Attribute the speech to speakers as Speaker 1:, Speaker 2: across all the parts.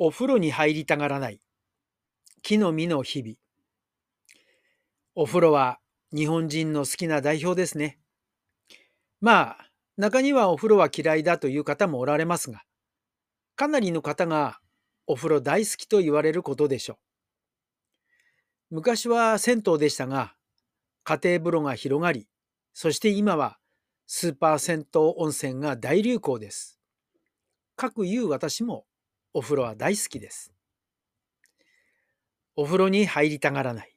Speaker 1: お風呂に入りたがらない。木の実の日々。お風呂は日本人の好きな代表ですね。まあ中にはお風呂は嫌いだという方もおられますがかなりの方がお風呂大好きと言われることでしょう。昔は銭湯でしたが家庭風呂が広がりそして今はスーパー銭湯温泉が大流行です。かくいう私もお風呂は大好きです。お風呂に入りたがらない。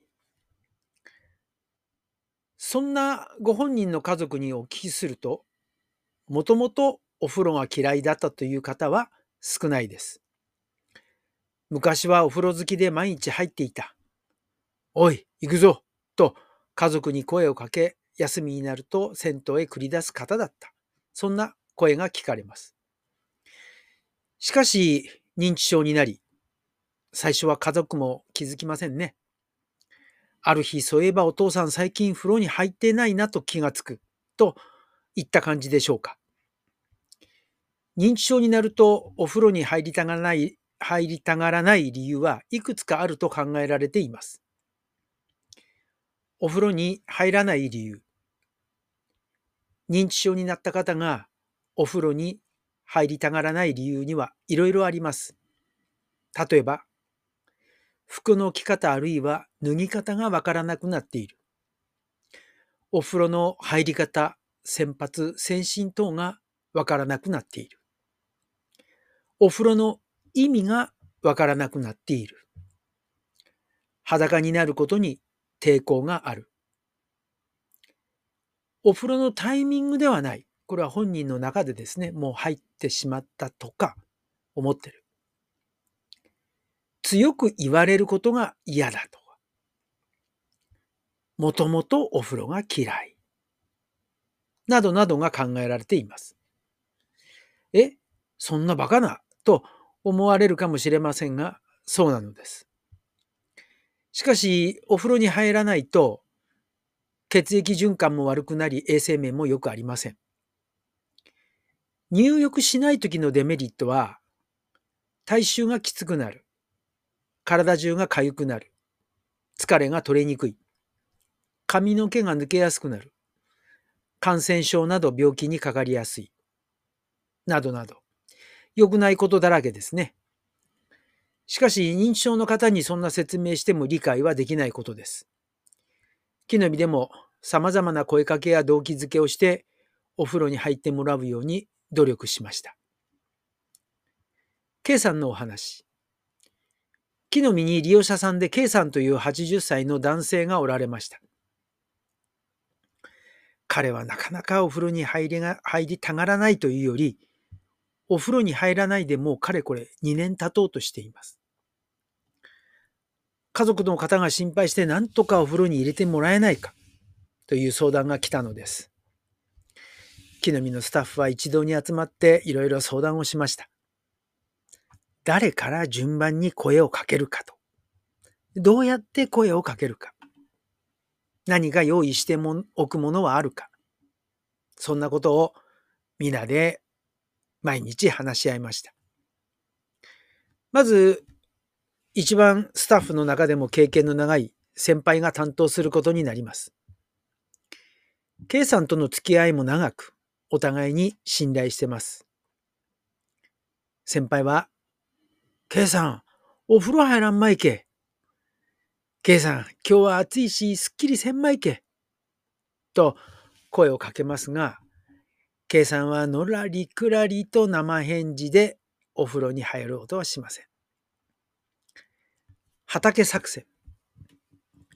Speaker 1: そんなご本人の家族にお聞きすると、もともとお風呂が嫌いだったという方は少ないです。昔はお風呂好きで毎日入っていた。おい、行くぞと家族に声をかけ、休みになると銭湯へ繰り出す方だった。そんな声が聞かれます。しかし、認知症になり、最初は家族も気づきませんね。ある日、そういえばお父さん最近風呂に入ってないなと気がつく、といった感じでしょうか。認知症になるとお風呂に入りたがらない、入りたがらない理由はいくつかあると考えられています。お風呂に入らない理由。認知症になった方がお風呂に入りたがらない理由にはいろいろあります。例えば、服の着方あるいは脱ぎ方がわからなくなっている。お風呂の入り方、洗髪、先進等がわからなくなっている。お風呂の意味がわからなくなっている。裸になることに抵抗がある。お風呂のタイミングではない。これは本人の中でですね、もう入ってしまったとか思ってる。強く言われることが嫌だとか。もともとお風呂が嫌い。などなどが考えられています。え、そんなバカなと思われるかもしれませんが、そうなのです。しかし、お風呂に入らないと、血液循環も悪くなり、衛生面も良くありません。入浴しない時のデメリットは、体臭がきつくなる。体中が痒くなる。疲れが取れにくい。髪の毛が抜けやすくなる。感染症など病気にかかりやすい。などなど。良くないことだらけですね。しかし、認知症の方にそんな説明しても理解はできないことです。木の実でも様々な声かけや動機づけをしてお風呂に入ってもらうように努力しました。K さんのお話。木の実に利用者さんで K さんという80歳の男性がおられました。彼はなかなかお風呂に入りが入りたがらないというより、お風呂に入らないでもうかれこれ2年経とうとしています。家族の方が心配して何とかお風呂に入れてもらえないかという相談が来たのです。木の実のスタッフは一堂に集まっていろいろ相談をしました。誰から順番に声をかけるかと。どうやって声をかけるか。何か用意してもおくものはあるか。そんなことを皆で毎日話し合いました。まず、一番スタッフの中でも経験の長い先輩が担当することになります。K さんとの付き合いも長く、お互いに信頼してます。先輩は、K さん、お風呂入らんまいけ。K さん、今日は暑いし、すっきりせんまいけ。と声をかけますが、K さんはのらりくらりと生返事でお風呂に入ろうとはしません。畑作戦。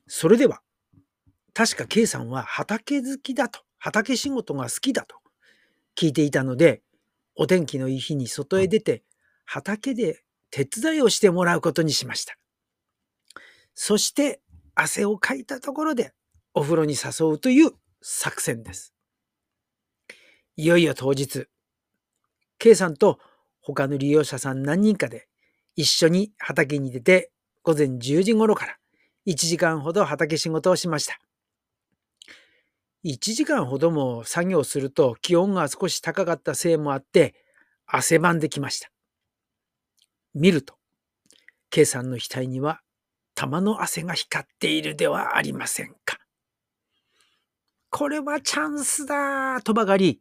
Speaker 1: それでは、確か K さんは畑好きだと、畑仕事が好きだと聞いていたので、お天気のいい日に外へ出て、畑で手伝いをしてもらうことにしました。そして、汗をかいたところで、お風呂に誘うという作戦です。いよいよ当日、K さんと他の利用者さん何人かで一緒に畑に出て午前10時頃から1時間ほど畑仕事をしました。1時間ほども作業すると気温が少し高かったせいもあって汗ばんできました。見ると K さんの額には玉の汗が光っているではありませんか。これはチャンスだとばかり、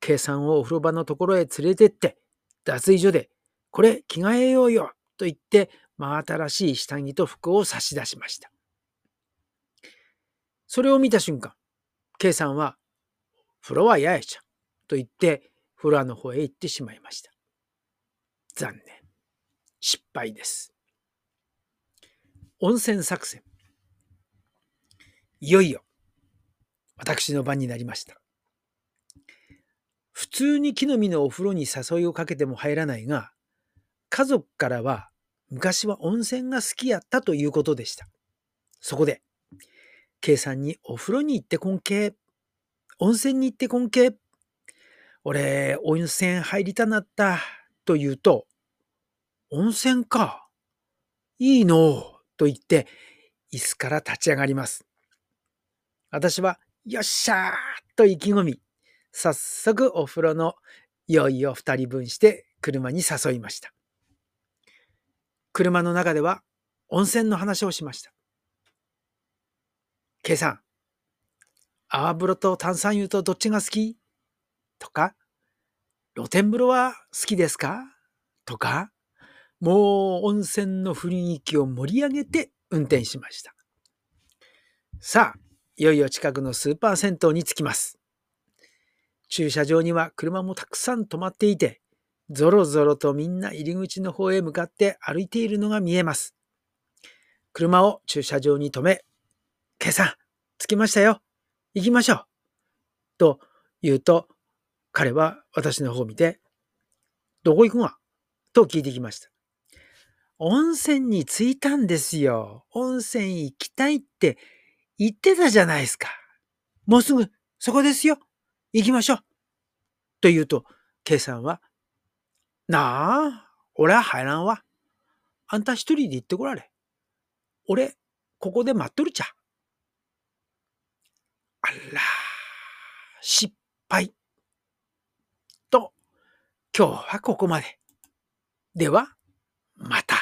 Speaker 1: K さんをお風呂場のところへ連れてって、脱衣所で、これ着替えようよと言って、真新しい下着と服を差し出しました。それを見た瞬間、K さんは、風呂はややちゃんと言って、フロアの方へ行ってしまいました。残念。失敗です。温泉作戦。いよいよ、私の番になりました。普通に木の実のお風呂に誘いをかけても入らないが、家族からは昔は温泉が好きやったということでした。そこで、K さんにお風呂に行ってこんけ、温泉に行ってこんけ、俺、温泉入りたなった、と言うと、温泉か。いいのと言って、椅子から立ち上がります。私は、よっしゃーと意気込み、早速お風呂の用意を二人分して車に誘いました。車の中では温泉の話をしました。K さん、泡風呂と炭酸湯とどっちが好き？とか、露天風呂は好きですか？とか、もう温泉の雰囲気を盛り上げて運転しました。さあ、いよいよ近くのスーパー銭湯に着きます。駐車場には車もたくさん止まっていて、ぞろぞろとみんな入り口の方へ向かって歩いているのが見えます。車を駐車場に止め、今朝、着きましたよ。行きましょう。と言うと、彼は私の方を見て、どこ行くがと聞いてきました。温泉に着いたんですよ。温泉行きたいって言ってたじゃないですか。もうすぐそこですよ。行きましょう。と言うと、K さんは、なあ、俺は入らんわ。あんた一人で行ってこられ。俺、ここで待っとるちゃ。ら、失敗。と、今日はここまで。では、また。